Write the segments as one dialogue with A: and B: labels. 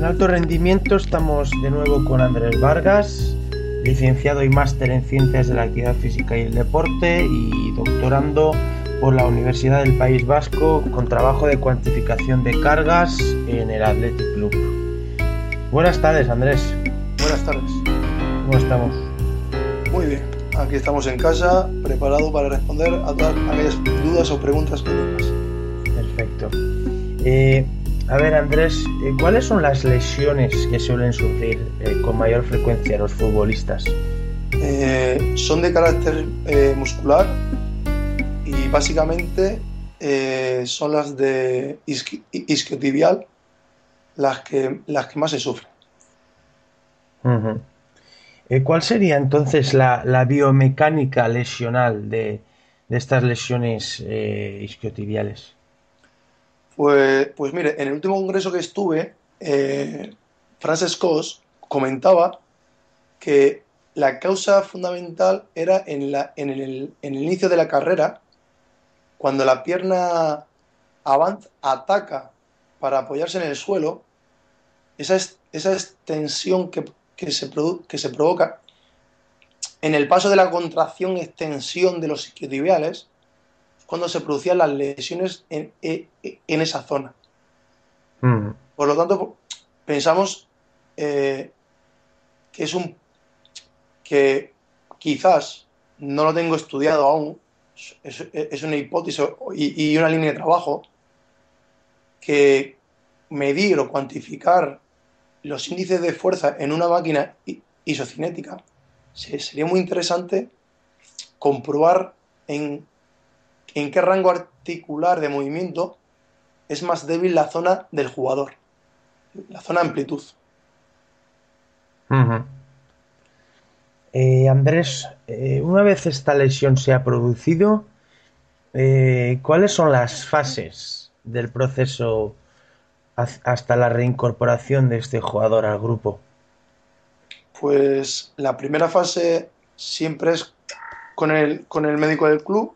A: En alto rendimiento estamos de nuevo con Andrés Vargas, licenciado y máster en Ciencias de la Actividad Física y el Deporte y doctorando por la Universidad del País Vasco con trabajo de cuantificación de cargas en el Athletic Club. Buenas tardes, Andrés.
B: Buenas tardes.
A: ¿Cómo estamos?
B: Muy bien. Aquí estamos en casa, preparado para responder a todas aquellas dudas o preguntas que tengas.
A: Perfecto. Eh, a ver, Andrés, eh, ¿cuáles son las lesiones que suelen sufrir eh, con mayor frecuencia los futbolistas?
B: Eh, son de carácter eh, muscular y básicamente son las de isqui- isquiotibial las que, las que más se sufren.
A: Eh, ¿Cuál sería entonces la, la biomecánica lesional de, de estas lesiones isquiotibiales?
B: Pues, pues mire, en el último congreso que estuve, eh, Frances Cos comentaba que la causa fundamental era en, el, inicio de la carrera, cuando la pierna avanza, ataca para apoyarse en el suelo, esa, es- esa extensión que, se que se provoca en el paso de la contracción-extensión de los isquiotibiales, cuando se producían las lesiones en, en- en esa zona.
A: Ujú.
B: Por lo tanto, pensamos eh, que es un que quizás no lo tengo estudiado aún, es, es una hipótesis y, y una línea de trabajo que medir o cuantificar los índices de fuerza en una máquina isocinética se- sería muy interesante comprobar en, en qué rango articular de movimiento es más débil la zona del jugador, la zona amplitud.
A: Eh, Andrés, eh, una vez esta lesión se ha producido, eh, ¿cuáles son las fases del proceso hasta la reincorporación de este jugador al grupo?
B: Pues la primera fase siempre es con el, con el médico del club,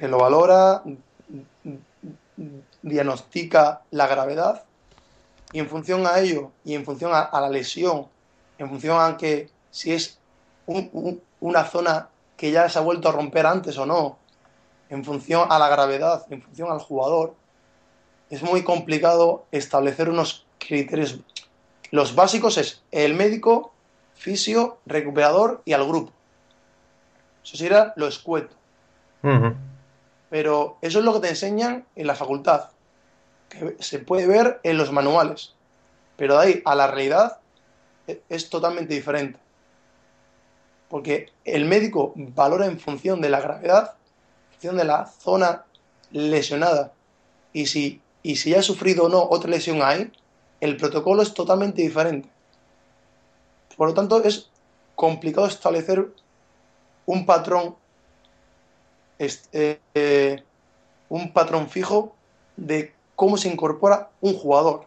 B: que lo valora, diagnostica la gravedad y en función a ello y en función a, la lesión, en función a que si es un- un- una zona que ya se ha vuelto a romper antes o no, en función a la gravedad, en función al jugador, es muy complicado establecer unos criterios. Los básicos es el médico, fisio, recuperador y al grupo. Eso sería lo escueto. Pero eso es lo que te enseñan en la facultad, que se puede ver en los manuales. Pero de ahí a la realidad e- es totalmente diferente. Porque el médico valora en función de la gravedad, en función de la zona lesionada. Y si, y si ha sufrido o no otra lesión ahí, el protocolo es totalmente diferente. Por lo tanto, es complicado establecer un patrón eh, un patrón fijo de cómo se incorpora un jugador.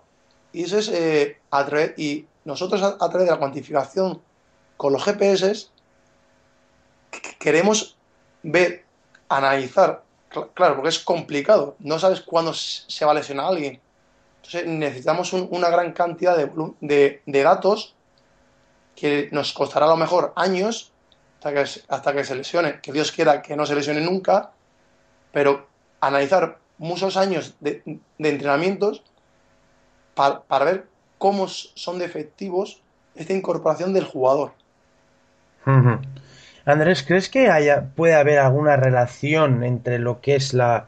B: Y eso es eh, a través, y nosotros a, a través de la cuantificación con los GPS qu- queremos ver, analizar, cl- claro, porque es complicado, no sabes cuándo se va a lesionar alguien. Entonces necesitamos un- una gran cantidad de, de, de datos que nos costará a lo mejor años hasta que, se- hasta que se lesione, que Dios quiera que no se lesione nunca, pero analizar muchos años de, de entrenamientos pa- para ver cómo son de efectivos esta incorporación del jugador.
A: Andrés, ¿crees que haya, puede haber alguna relación entre lo que es la,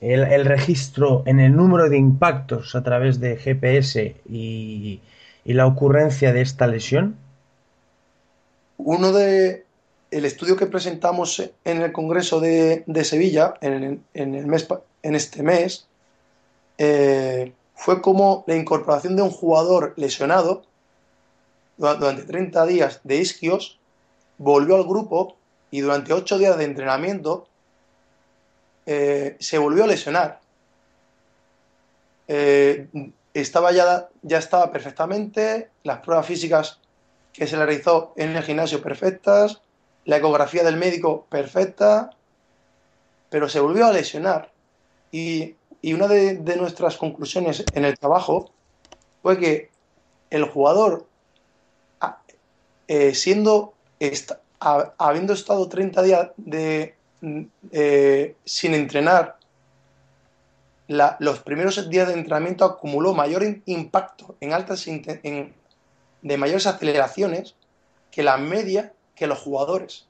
A: el, registro en el número de impactos a través de GPS y, la ocurrencia de esta lesión?
B: Uno de el estudio que presentamos en el Congreso de, Sevilla en, el mes, en este mes eh, fue como la incorporación de un jugador lesionado durante 30 días de isquios volvió al grupo y durante 8 días de entrenamiento eh, se volvió a lesionar. Eh, estaba ya, ya estaba perfectamente, las pruebas físicas que se le realizó en el gimnasio perfectas, la ecografía del médico perfecta, pero se volvió a lesionar. Y, una de, nuestras conclusiones en el trabajo fue que el jugador, eh, siendo, habiendo estado 30 días sin entrenar, los primeros días de entrenamiento acumuló mayor impacto en altas de mayores aceleraciones que la media que los jugadores.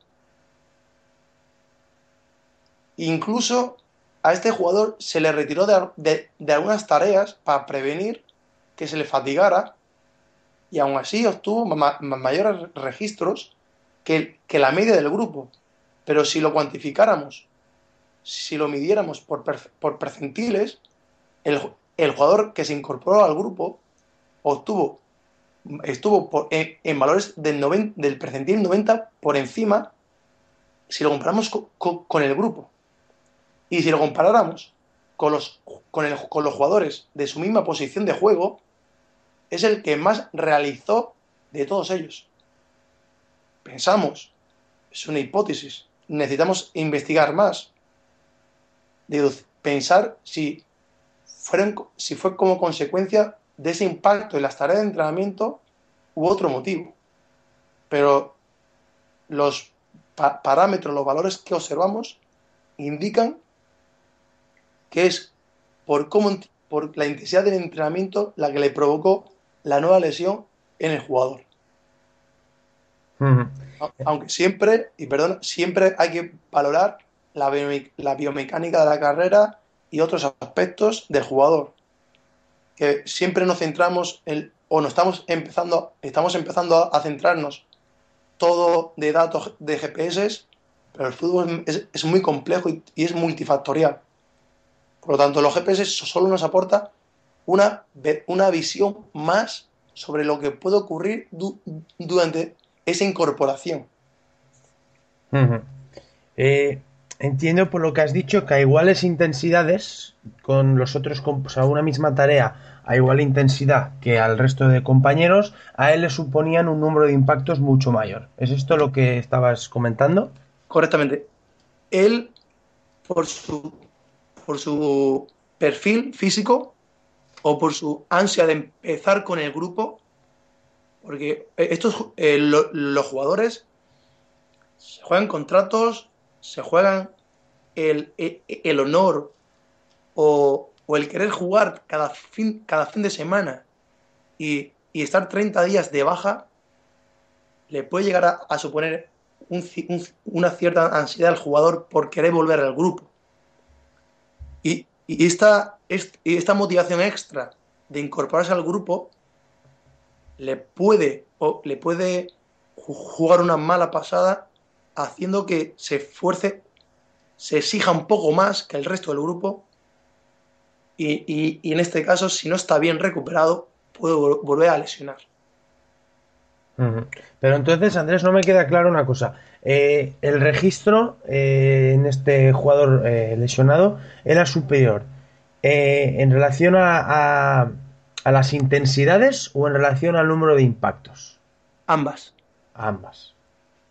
B: Incluso a este jugador se le retiró de, algunas tareas para prevenir que se le fatigara y aún así obtuvo mayores registros que, que la media del grupo. Pero si lo cuantificáramos, si lo midiéramos por, por percentiles, el, jugador que se incorporó al grupo obtuvo, estuvo en, valores del, del percentil 90 por encima si lo comparamos con, el grupo. Y si lo comparáramos con los, con, con los jugadores de su misma posición de juego, es el que más realizó de todos ellos. Pensamos, es una hipótesis, necesitamos investigar más. pensar si, fueron, si fue como consecuencia de ese impacto en las tareas de entrenamiento u otro motivo. Pero los parámetros, los valores que observamos indican que es por, cómo, por la intensidad del entrenamiento la que le provocó la nueva lesión en el jugador. Aunque siempre, y perdón, siempre hay que valorar la, biomecánica de la carrera y otros aspectos del jugador. Que siempre nos centramos en, o nos estamos empezando, estamos empezando a, centrarnos todo de datos de GPS, pero el fútbol es, muy complejo y, es multifactorial. Por lo tanto, los GPS solo nos aporta una, una visión más sobre lo que puede ocurrir durante esa incorporación.
A: Eh, entiendo por lo que has dicho que a iguales intensidades, con los otros, o sea, una misma tarea a igual intensidad que al resto de compañeros, a él le suponían un número de impactos mucho mayor. ¿Es esto lo que estabas comentando?
B: Correctamente. Él, por su, por su perfil físico o por su ansia de empezar con el grupo, porque eh, estos, eh, los jugadores se juegan contratos, se juegan el, el, honor o, el querer jugar cada fin, cada fin de semana y, estar 30 días de baja, le puede llegar a, suponer una cierta ansiedad al jugador por querer volver al grupo. Y, y esta, esta motivación extra de incorporarse al grupo le puede, o le puede jugar una mala pasada haciendo que se esfuerce, se exija un poco más que el resto del grupo y, en este caso, si no está bien recuperado, puede volver a lesionar.
A: Pero entonces, Andrés, no me queda claro una cosa. Eh, el registro eh, en este jugador eh, lesionado era superior en relación a ¿A las intensidades o en relación al número de impactos?
B: Ambas.
A: Ambas.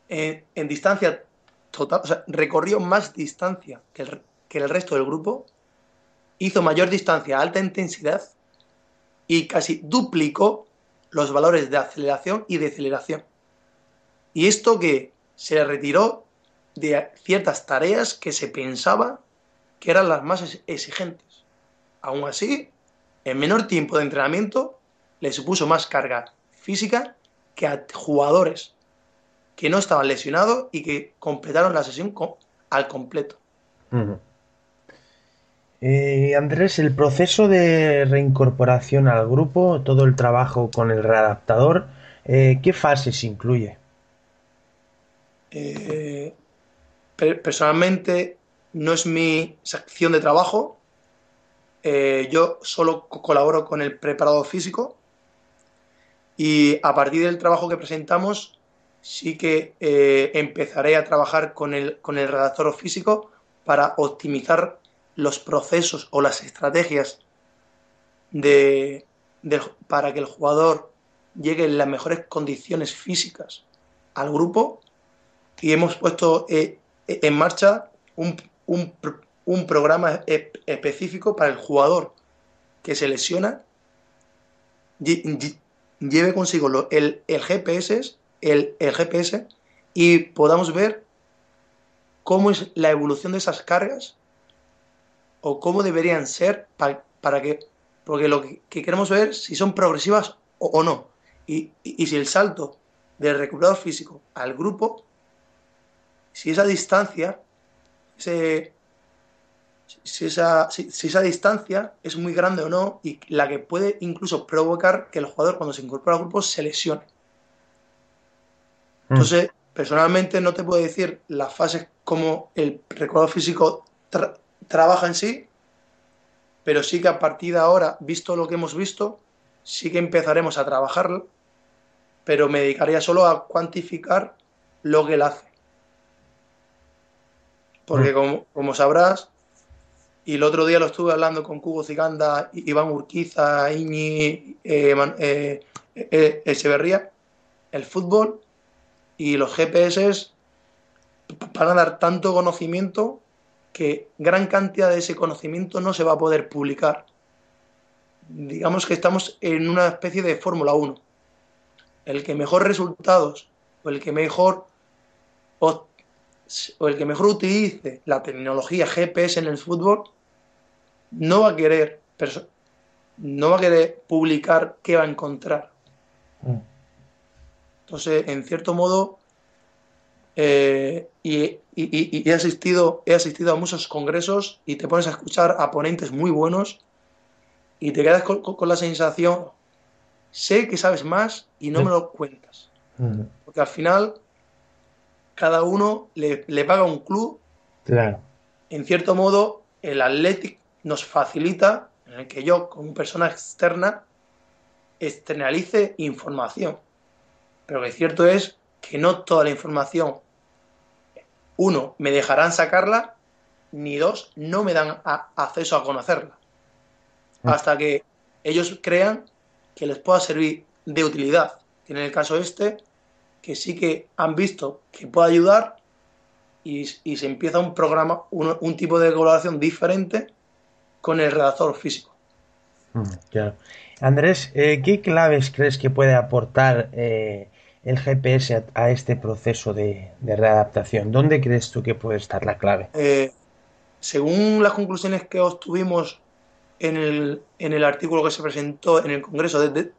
B: En distancia total, o sea, recorrió más distancia que el, resto del grupo, hizo mayor distancia a alta intensidad y casi duplicó los valores de aceleración y deceleración. Y esto que se retiró de ciertas tareas que se pensaba que eran las más exigentes. Aún así, en menor tiempo de entrenamiento le supuso más carga física que a jugadores que no estaban lesionados y que completaron la sesión al completo.
A: Eh, Andrés, el proceso de reincorporación al grupo, todo el trabajo con el readaptador, eh, ¿qué fases incluye?
B: Eh, personalmente no es mi sección de trabajo. yo solo colaboro con el preparado físico y a partir del trabajo que presentamos sí que empezaré a trabajar con el, con el redactor físico para optimizar los procesos o las estrategias de, para que el jugador llegue en las mejores condiciones físicas al grupo. Y hemos puesto eh, en marcha un, un, programa específico para el jugador que se lesiona. Lleve consigo el, el, GPS, el, el GPS y podamos ver cómo es la evolución de esas cargas o cómo deberían ser para, que, porque lo que, queremos ver si son progresivas o, no. Y, si el salto del recuperador físico al grupo, si esa distancia, si, esa, si, esa distancia es muy grande o no, y la que puede incluso provocar que el jugador cuando se incorpora al grupo se lesione. Mm. Entonces, personalmente no te puedo decir las fases como el recuperador físico trabaja en sí, pero sí que a partir de ahora, visto lo que hemos visto, sí que empezaremos a trabajarlo, pero me dedicaría solo a cuantificar lo que él hace. Porque mm. como, sabrás, y el otro día lo estuve hablando con Cubo Ziganda, Iván Urquiza, Iñi, eh, eh, eh, Echeverría, el fútbol y los GPS van a dar tanto conocimiento que gran cantidad de ese conocimiento no se va a poder publicar. Digamos que estamos en una especie de Fórmula 1. El que mejor resultados o el que mejor o, el que mejor utilice la tecnología GPS en el fútbol no va a querer no va a querer publicar qué va a encontrar. Mm. Entonces, en cierto modo, eh, y, he, asistido, he asistido a muchos congresos y te pones a escuchar a ponentes muy buenos y te quedas con, la sensación, sé que sabes más y no me lo cuentas. Porque al final cada uno le, paga un club. Claro. En cierto modo, el Athletic nos facilita en el que yo, como persona externa, externalice información. Pero lo cierto es que no toda la información uno, me dejarán sacarla, ni dos, no me dan acceso a conocerla. Ah. Hasta que ellos crean que les pueda servir de utilidad. En el caso este, que sí que han visto que puede ayudar y, se empieza un programa, un, tipo de colaboración diferente con el redactor físico.
A: Mm, Andrés, eh, ¿qué claves crees que puede aportar eh, el GPS a, este proceso de, readaptación? ¿Dónde crees tú que puede estar la clave?
B: Eh, según las conclusiones que obtuvimos en el, en el, artículo que se presentó en el Congreso de,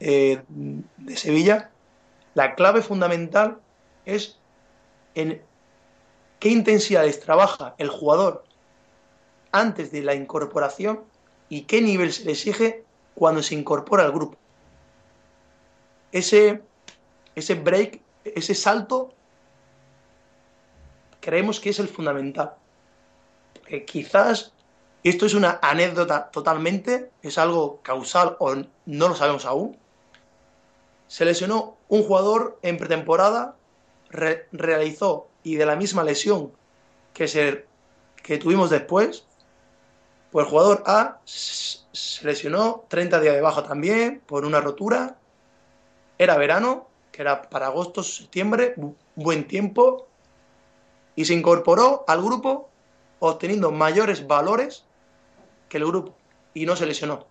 B: eh, de Sevilla, la clave fundamental es en qué intensidades trabaja el jugador antes de la incorporación y qué nivel se le exige cuando se incorpora al grupo. Ese, ese break, ese salto, creemos que es el fundamental. Quizás, esto es una anécdota totalmente, es algo causal o no lo sabemos aún. Se lesionó un jugador en pretemporada, realizó y de la misma lesión que, se, que tuvimos después, pues el jugador A se lesionó 30 días de baja también por una rotura. Era verano, que era para agosto, septiembre, buen tiempo, y se incorporó al grupo obteniendo mayores valores que el grupo y no se lesionó.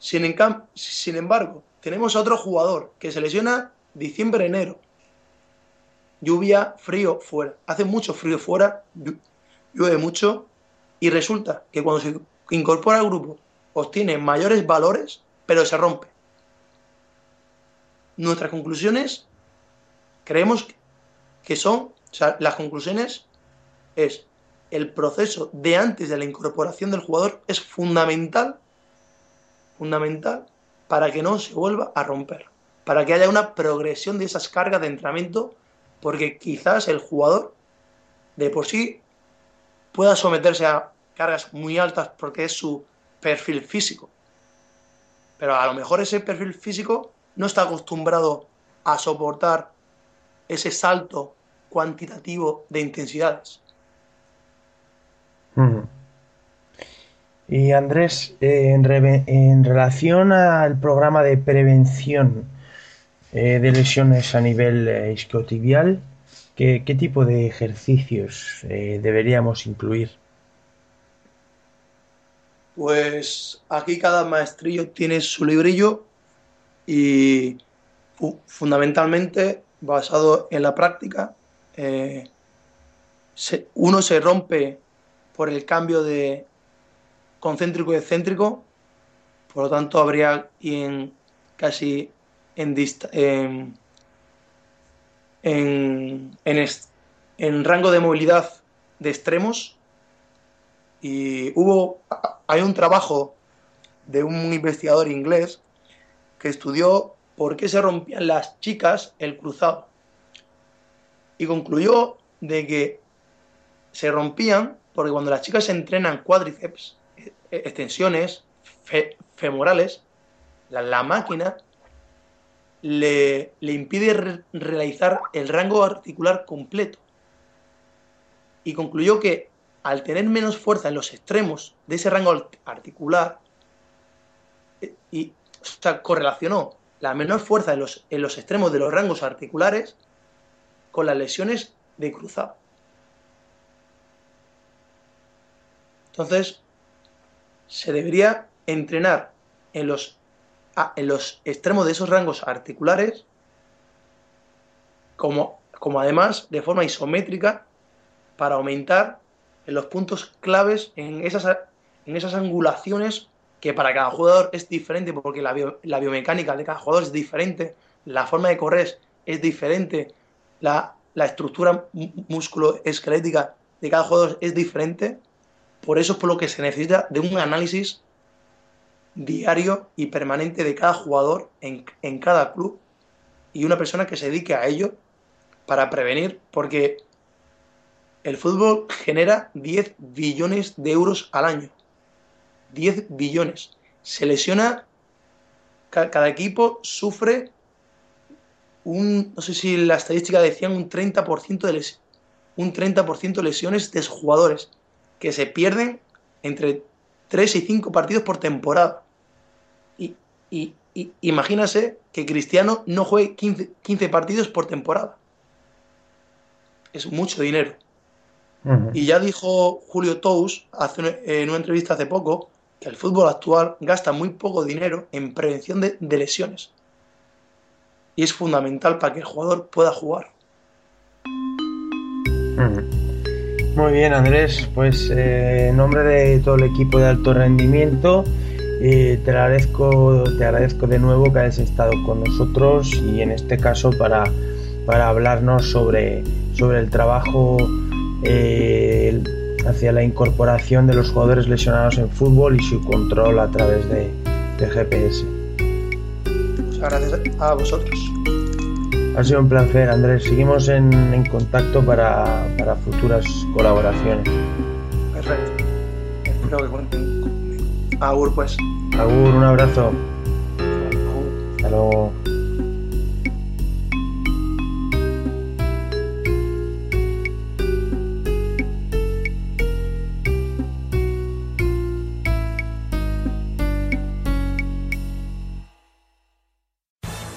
B: Sin, sin embargo, tenemos a otro jugador que se lesiona diciembre-enero. Lluvia, frío fuera. Hace mucho frío fuera, llueve mucho y resulta que cuando se incorpora al grupo obtiene mayores valores, pero se rompe nuestras conclusiones creemos que son, o sea, las conclusiones es el proceso de antes de la incorporación del jugador es fundamental, fundamental para que no se vuelva a romper, para que haya una progresión de esas cargas de entrenamiento, porque quizás el jugador de por sí pueda someterse a cargas muy altas porque es su perfil físico. Pero a lo mejor ese perfil físico no está acostumbrado a soportar ese salto cuantitativo de intensidades.
A: Y Andrés, eh, en, relación al programa de prevención eh, de lesiones a nivel eh, isquiotibial, ¿qué, tipo de ejercicios deberíamos incluir?
B: Pues aquí cada maestrillo tiene su librillo y fundamentalmente basado en la práctica, uno se rompe por el cambio de concéntrico y excéntrico, por lo tanto habría en casi en, en, en, rango de movilidad de extremos. Y hubo hay un trabajo de un investigador inglés estudió por qué se rompían las chicas el cruzado y concluyó de que se rompían porque cuando las chicas entrenan cuádriceps, e, extensiones femorales, la, máquina le, impide realizar el rango articular completo. Y concluyó que al tener menos fuerza en los extremos de ese rango articular, eh, correlacionó la menor fuerza en los, en los extremos de los rangos articulares con las lesiones de cruzado. Entonces, se debería entrenar en los, en los extremos de esos rangos articulares, como, como además de forma isométrica, para aumentar en los puntos claves en esas, en esas angulaciones que para cada jugador es diferente, porque la, la biomecánica de cada jugador es diferente, la forma de correr es diferente, la, la estructura músculo-esquelética de cada jugador es diferente, por eso es por lo que se necesita de un análisis diario y permanente de cada jugador en, cada club y una persona que se dedique a ello para prevenir, porque el fútbol genera 10 billones de euros al año. 10 billones. Se lesiona, cada equipo sufre un, no sé si la estadística decían un 30% de, les, un 30 de lesiones de jugadores que se pierden entre 3 y 5 partidos por temporada. Y, y, imagínase que Cristiano no juegue 15, partidos por temporada. Es mucho dinero. Y ya dijo Julio Tous hace en una entrevista hace poco que el fútbol actual gasta muy poco dinero en prevención de, lesiones. Y es fundamental para que el jugador pueda jugar.
A: Muy bien, Andrés. Pues eh, en nombre de todo el equipo de alto rendimiento, eh, te, agradezco, te agradezco de nuevo que hayas estado con nosotros y en este caso para, para hablarnos sobre, sobre el trabajo eh, hacia la incorporación de los jugadores lesionados en fútbol y su control a través de, de GPS.
B: Muchas gracias a vosotros.
A: Ha sido un placer, Andrés. Seguimos en, contacto para, futuras colaboraciones.
B: Perfecto. Espero que cuenten conmigo. Agur, pues.
A: Agur, un abrazo. Hasta luego.